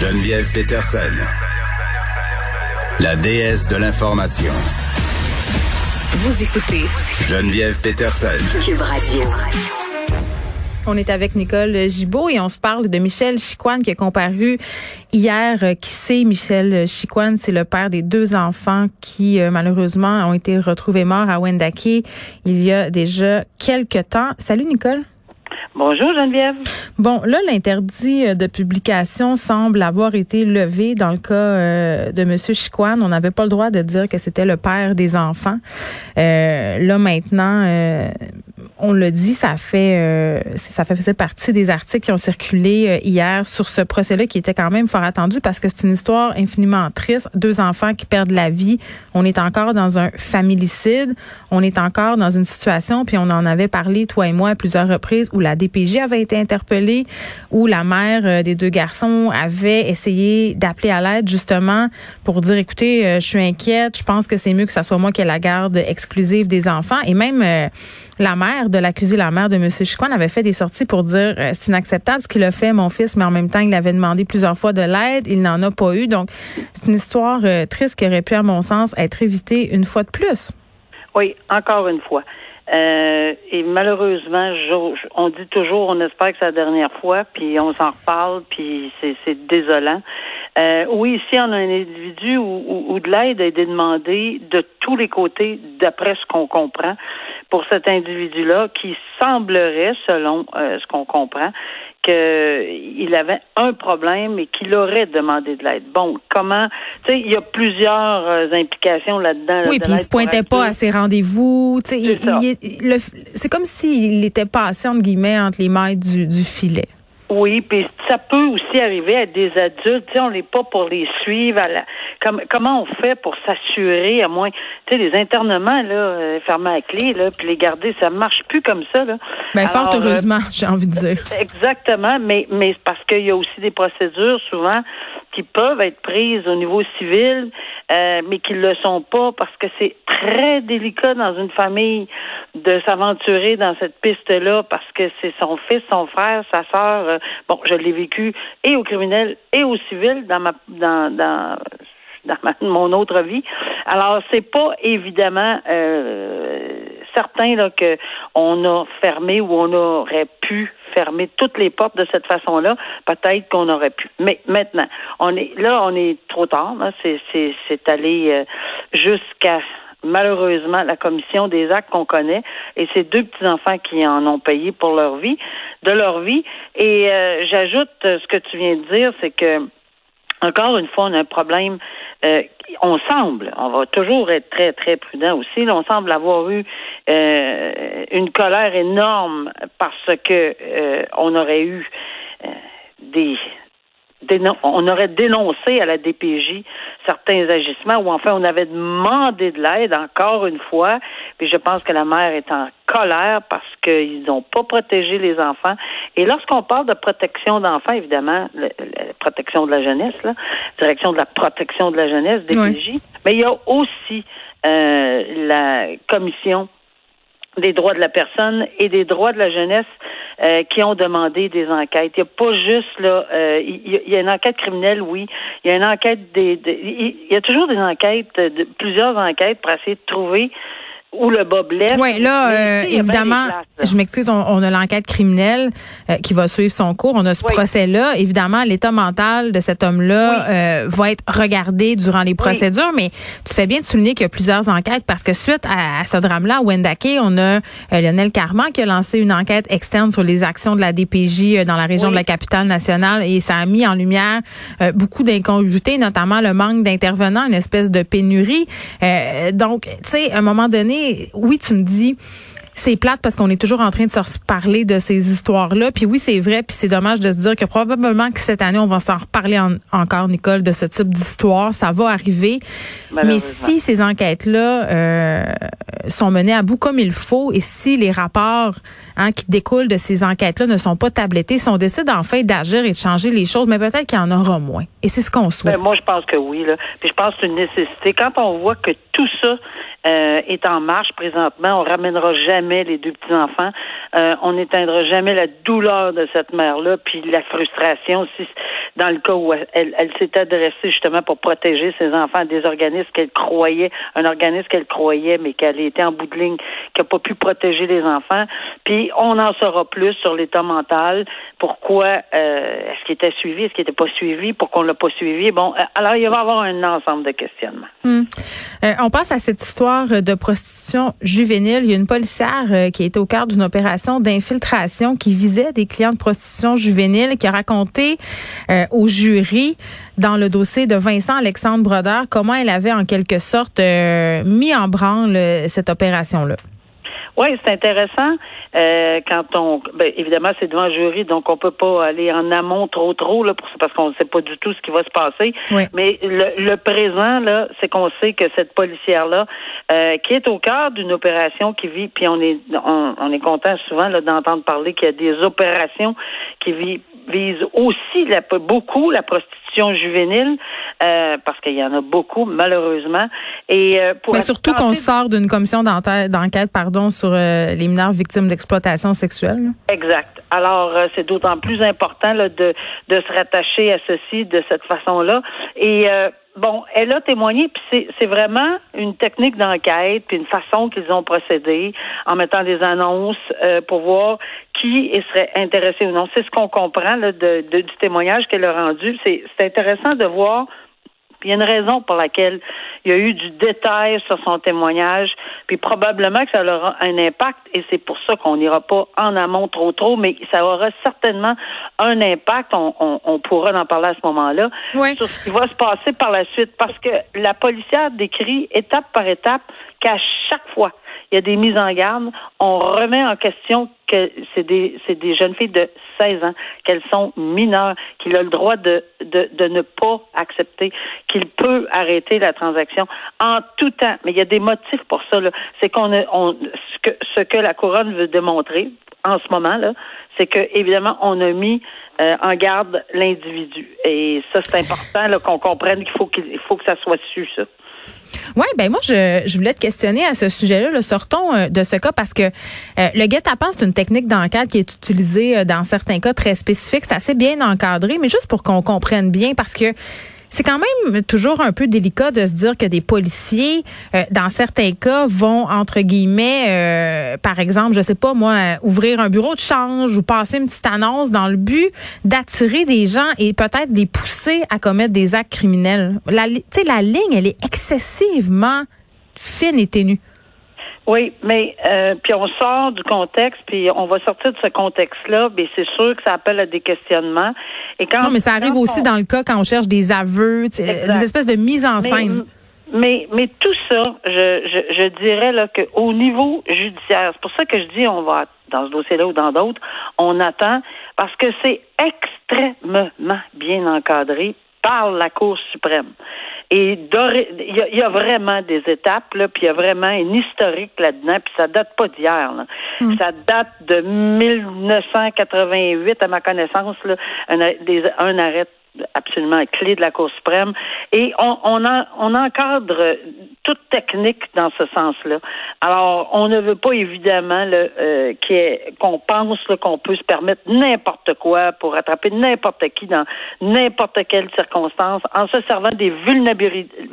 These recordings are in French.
Geneviève Peterson, la déesse de l'information. Vous écoutez Geneviève Peterson. Cube Radio. On est avec Nicole Gibault et on se parle de Michel Chicoine qui a comparu hier. Euh, Qui c'est Michel Chicoine? C'est le père des deux enfants qui, euh, malheureusement, ont été retrouvés morts à Wendake il y a déjà quelques temps. Salut, Nicole. Bonjour Geneviève. Bon, là, l'interdit euh, de publication semble avoir été levé dans le cas euh, de Monsieur Chicoine. On n'avait pas le droit de dire que c'était le père des enfants. Euh, là, maintenant, euh, on le dit, ça fait ça fait faisait partie des articles qui ont circulé hier sur ce procès-là qui était quand même fort attendu parce que c'est une histoire infiniment triste. Deux enfants qui perdent la vie. On est encore dans un familicide. On est encore dans une situation, puis on en avait parlé, toi et moi, à plusieurs reprises, où la DPJ avait été interpellée, où la mère des deux garçons avait essayé d'appeler à l'aide justement pour dire, écoutez, je suis inquiète, je pense que c'est mieux que ça soit moi qui ai la garde exclusive des enfants. Et même la mère de l'accusé, la mère de M. Chicoine, avait fait des sorties pour dire euh, c'est inacceptable ce qu'il a fait, mon fils, mais en même temps, il avait demandé plusieurs fois de l'aide. Il n'en a pas eu. Donc, c'est une histoire euh, triste qui aurait pu, à mon sens, être évitée une fois de plus. Oui, encore une fois. Euh, et malheureusement, on dit toujours, on espère que c'est la dernière fois, puis on s'en reparle, puis c'est désolant. Euh, oui, ici, on a un individu où, de l'aide a été demandée de tous les côtés, d'après ce qu'on comprend, pour cet individu-là, qui semblerait, selon euh, ce qu'on comprend, qu'il avait un problème et qu'il aurait demandé de l'aide. Bon, comment, tu sais, il y a plusieurs euh, implications là-dedans. oui, puis il se pointait pas à ses rendez-vous. C'est comme s'il était passé, entre guillemets, entre les mailles du, du filet. Oui, puis ça peut aussi arriver à des adultes. Tu sais, on n'est pas pour les suivre. À la, comme, comment on fait pour s'assurer, à moins, tu sais, les internements là, euh, fermés à clé, là, puis les garder, ça marche plus comme ça là. Ben fort euh, heureusement, j'ai envie de dire. Exactement, mais mais parce qu'il y a aussi des procédures souvent qui peuvent être prises au niveau civil, euh, mais qui ne le sont pas parce que c'est très délicat dans une famille de s'aventurer dans cette piste-là parce que c'est son fils, son frère, sa sœur. Euh, bon, je l'ai vécu et au criminel et au civil dans ma dans dans dans mon autre vie. Alors, c'est pas évidemment euh, certain là, que on a fermé ou on aurait pu fermer toutes les portes de cette façon-là. Peut-être qu'on aurait pu. Mais maintenant, on est là, on est trop tard. C'est, allé euh, jusqu'à malheureusement la commission des actes qu'on connaît et ces deux petits enfants qui en ont payé pour leur vie de leur vie et euh, j'ajoute ce que tu viens de dire c'est que encore une fois, on a un problème. Euh, on semble, on va toujours être très, très prudent aussi. on semble avoir eu euh, une colère énorme parce que euh, on aurait eu des on aurait dénoncé à la DPJ certains agissements ou enfin on avait demandé de l'aide encore une fois. Puis je pense que la mère est en colère parce qu'ils n'ont pas protégé les enfants. Et lorsqu'on parle de protection d'enfants, évidemment, la protection de la jeunesse, là, direction de la protection de la jeunesse, DPJ, mais il y a aussi euh, la commission des droits de la personne et des droits de la jeunesse euh, qui ont demandé des enquêtes. Il n'y a pas juste là, euh, il, y a, une enquête criminelle, oui. Il y a une enquête des, il y a toujours des enquêtes, de, plusieurs enquêtes pour essayer de trouver où le blesse. Oui, là, euh, évidemment, je m'excuse, on, a l'enquête criminelle euh, qui va suivre son cours. On a ce procès-là. Évidemment, l'état mental de cet homme-là euh, va être regardé durant les procédures, mais tu fais bien de souligner qu'il y a plusieurs enquêtes parce que suite à, ce drame-là, à Wendake, on a Lionel Carman qui a lancé une enquête externe sur les actions de la DPJ dans la région de la capitale nationale et ça a mis en lumière beaucoup d'incongruités, notamment le manque d'intervenants, une espèce de pénurie. donc, tu sais, à un moment donné, oui, tu me dis, c'est plate parce qu'on est toujours en train de se parler de ces histoires-là. Puis oui, c'est vrai, puis c'est dommage de se dire que probablement que cette année, on va s'en reparler encore, Nicole, de ce type d'histoire. Ça va arriver. Mais si ces enquêtes-là euh, sont menées à bout comme il faut et si les rapports hein, qui découlent de ces enquêtes-là ne sont pas tablettés, si on décide en fait d'agir et de changer les choses, mais peut-être qu'il y en aura moins. Et c'est ce qu'on souhaite. Ben, moi, je pense que oui. Là. Puis je pense que c'est une nécessité. Quand on voit que tout ça euh, est en marche présentement. On ramènera jamais les deux petits enfants. Euh, on n'éteindra jamais la douleur de cette mère-là, puis la frustration aussi dans le cas où elle, s'est adressée justement pour protéger ses enfants à des organismes qu'elle croyait, un organisme qu'elle croyait, mais qu'elle était en bout de ligne, qui n'a pas pu protéger les enfants. Puis on en saura plus sur l'état mental, pourquoi euh, est-ce qu'il était suivi, est-ce qu'il n'était pas suivi, pourquoi on l'a pas suivi. Bon, alors il va y avoir un ensemble de questionnements. Hmm. On passe à cette histoire de prostitution juvénile. Il y a une policière qui a été au cœur d'une opération d'infiltration qui visait des clients de prostitution juvénile, qui a raconté au jury dans le dossier de Vincent Alexandre Brodeur comment elle avait en quelque sorte mis en branle cette opération-là. Oui, c'est intéressant. Euh, quand on, ben, évidemment, c'est devant un jury, donc on peut pas aller en amont trop trop là, pour, parce qu'on ne sait pas du tout ce qui va se passer. Mais le, présent là, c'est qu'on sait que cette policière là, euh, qui est au cœur d'une opération qui vit, puis on est on, est content souvent là d'entendre parler qu'il y a des opérations qui visent aussi la, beaucoup la prostitution juvénile, euh, parce qu'il y en a beaucoup malheureusement. Et pour Mais surtout qu'on sort d'une commission d'enquête, pardon, sur euh, les mineurs victimes d'exploitation sexuelle. Exact. Alors, euh, c'est d'autant plus important de, de se rattacher à ceci de cette façon-là. Et euh, bon, elle a témoigné, puis c'est vraiment une technique d'enquête, puis une façon qu'ils ont procédé en mettant des annonces pour voir qui serait intéressé ou non. C'est ce qu'on comprend de, du témoignage qu'elle a rendu. C'est intéressant de voir il y a une raison pour laquelle il y a eu du détail sur son témoignage, puis probablement que ça aura un impact, et c'est pour ça qu'on n'ira pas en amont trop trop, mais ça aura certainement un impact, on, pourra en parler à ce moment-là, sur ce qui va se passer par la suite, parce que la policière décrit étape par étape qu'à chaque fois, il y a des mises en garde, on remet en question que c'est des, c'est des jeunes filles de 16 ans, qu'elles sont mineures, qu'il a le droit de, de, de ne pas accepter, qu'il peut arrêter la transaction en tout temps. Mais il y a des motifs pour ça. C'est qu'on on, ce que, ce que la couronne veut démontrer en ce moment là, c'est que évidemment on a mis euh, en garde l'individu. Et ça c'est important qu'on comprenne qu'il faut qu'il faut que ça soit su ça. Oui, ben moi, je, voulais te questionner à ce sujet-là. Sortons euh, de ce cas parce que euh, le guet-apens, c'est une technique d'enquête qui est utilisée euh, dans certains cas très spécifiques. C'est assez bien encadré, mais juste pour qu'on comprenne bien, parce que c'est quand même toujours un peu délicat de se dire que des policiers, euh, dans certains cas, vont entre guillemets, euh, par exemple, je sais pas moi, ouvrir un bureau de change ou passer une petite annonce dans le but d'attirer des gens et peut-être les pousser à commettre des actes criminels. La, la ligne, elle est excessivement fine et ténue. Oui, mais euh, puis on sort du contexte, puis on va sortir de ce contexte-là, mais c'est sûr que ça appelle à des questionnements. Et quand non, mais ça arrive aussi dans le cas quand on cherche des aveux, des espèces de mise en scène. Mais, mais tout ça, je, je, je dirais là qu'au niveau judiciaire, c'est pour ça que je dis on va dans ce dossier-là ou dans d'autres, on attend parce que c'est extrêmement bien encadré par la Cour suprême. Et il y, a vraiment des étapes, là, puis il y a vraiment une historique là-dedans, puis ça date pas d'hier. Hmm. Ça date de 1988, à ma connaissance, là, un, des, un arrêt absolument clé de la Cour suprême. Et on, on, encadre toute technique dans ce sens-là. Alors, on ne veut pas évidemment euh, qu'on pense qu'on peut se permettre n'importe quoi pour attraper n'importe qui dans n'importe quelle circonstance en se servant des vulnérabilités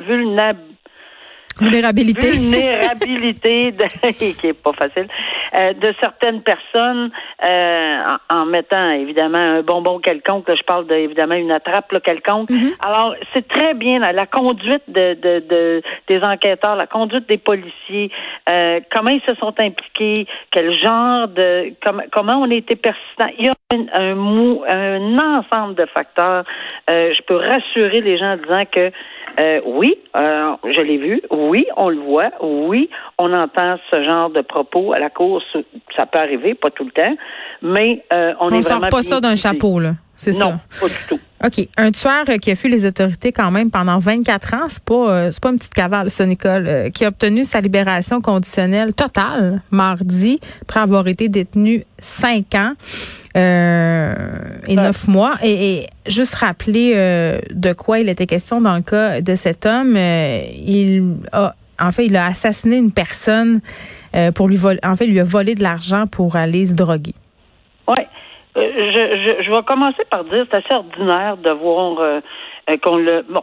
Vulnérabilité. Vulnérabilité, qui est pas facile, euh, de certaines personnes euh, en, mettant évidemment un bonbon quelconque. Là, je parle de, évidemment une attrape là, quelconque. Mm-hmm. Alors, c'est très bien la conduite de, de, de, des enquêteurs, la conduite des policiers, euh, comment ils se sont impliqués, quel genre de comment on a été persistant. Il y a un, un, un ensemble de facteurs. Euh, je peux rassurer les gens en disant que euh, oui, euh, je l'ai vu. Oui, on le voit. Oui, on entend ce genre de propos à la course. Ça peut arriver, pas tout le temps, mais euh, on, on est sort pas ça d'un chapeau, là. C'est ça. Non, pas du tout. OK. Un tueur qui a fui les autorités quand même pendant 24 ans, c'est pas c'est pas une petite cavale, ça, Nicole, qui a obtenu sa libération conditionnelle totale mardi après avoir été détenu cinq ans euh, et neuf mois. Et, juste rappeler euh, de quoi il était question dans le cas de cet homme. Euh, il a, en fait, il a assassiné une personne euh, pour lui voler. En fait, il lui a volé de l'argent pour aller se droguer. Oui. Euh, je, je, je vais commencer par dire c'est assez ordinaire de voir euh, euh, qu'on le. Bon,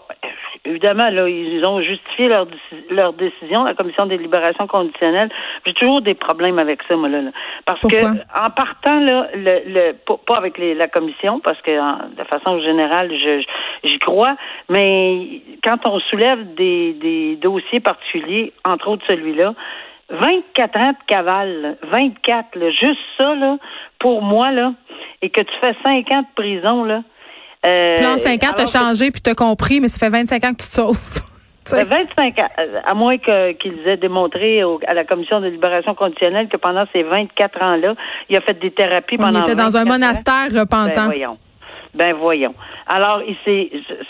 évidemment, là, ils ont justifié leur, leur décision, la commission des libérations conditionnelles. J'ai toujours des problèmes avec ça, moi, là. Parce que, en partant, là, le, le pas avec les, la commission, parce que de façon générale, je, j'y crois, mais quand on soulève des, des dossiers particuliers, entre autres celui-là, 24 ans de cavale, 24, là, juste ça, là, pour moi, là, et que tu fais 5 ans de prison, là, euh, Plan 5 ans, t'as changé puis t'as compris, mais ça fait 25 ans que tu te sauves. 25 ans, euh, à moins qu'ils aient démontré à la commission de libération conditionnelle que pendant ces 24 ans-là, il a fait des thérapies pendant. On était dans un monastère repentant. Ben voyons. Ben voyons. Alors, il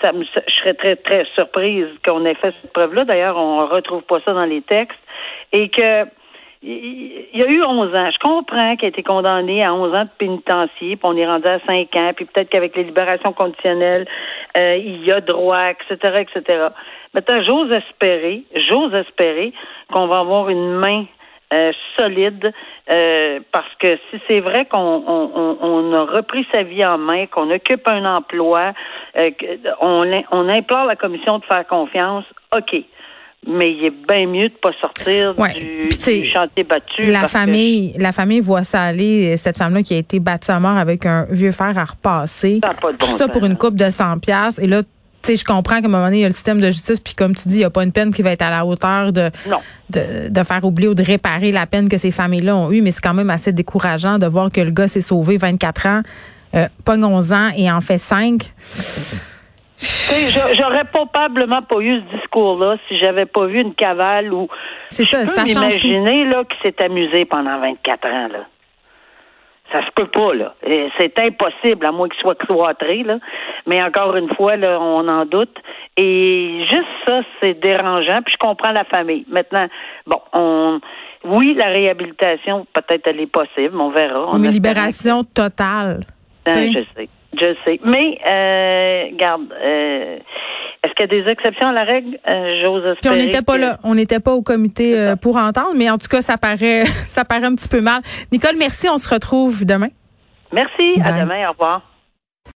ça, je serais très très surprise qu'on ait fait cette preuve-là. D'ailleurs, on retrouve pas ça dans les textes et que il y a eu 11 ans. Je comprends qu'il a été condamné à 11 ans de pénitencier, puis on est rendu à 5 ans, puis peut-être qu'avec les libérations conditionnelles, euh, il y a droit, etc., etc. Maintenant, j'ose espérer, j'ose espérer qu'on va avoir une main euh, solide, euh, parce que si c'est vrai qu'on on, a repris sa vie en main, qu'on occupe un emploi, on, on implore la commission de faire confiance, OK mais il est bien mieux de pas sortir du, chantier battu. La famille, la famille voit ça aller. Cette femme-là qui a été battue à mort avec un vieux fer à repasser. Ça Tout ça pour une coupe de 100 pièces. Et là, tu sais, je comprends qu'à un moment donné, il y a le système de justice, puis comme tu dis, il n'y a pas une peine qui va être à la hauteur de, de, de, faire oublier ou de réparer la peine que ces familles-là ont eue, mais c'est quand même assez décourageant de voir que le gars s'est sauvé 24 ans, euh, pas 11 ans et en fait 5. J'aurais probablement pas eu ce discours-là si j'avais pas vu une cavale ou. C'est ça, ça m'imaginer là qui s'est amusé pendant 24 ans là. Ça se peut pas là. C'est impossible à moins qu'il soit cloîtré là. Mais encore une fois là, on en doute. Et juste ça, c'est dérangeant. Puis je comprends la famille. Maintenant, bon, on. Oui, la réhabilitation, peut-être elle est possible, on verra. Une libération totale. Ah, je sais. Je sais. Mais, euh, garde, euh, est-ce qu'il y a des exceptions à la règle? Euh, J'ose espérer. Puis on n'était pas là. On n'était pas au comité euh, pour entendre, mais en tout cas, ça paraît, ça paraît un petit peu mal. Nicole, merci. On se retrouve demain. Merci. À demain. Au revoir.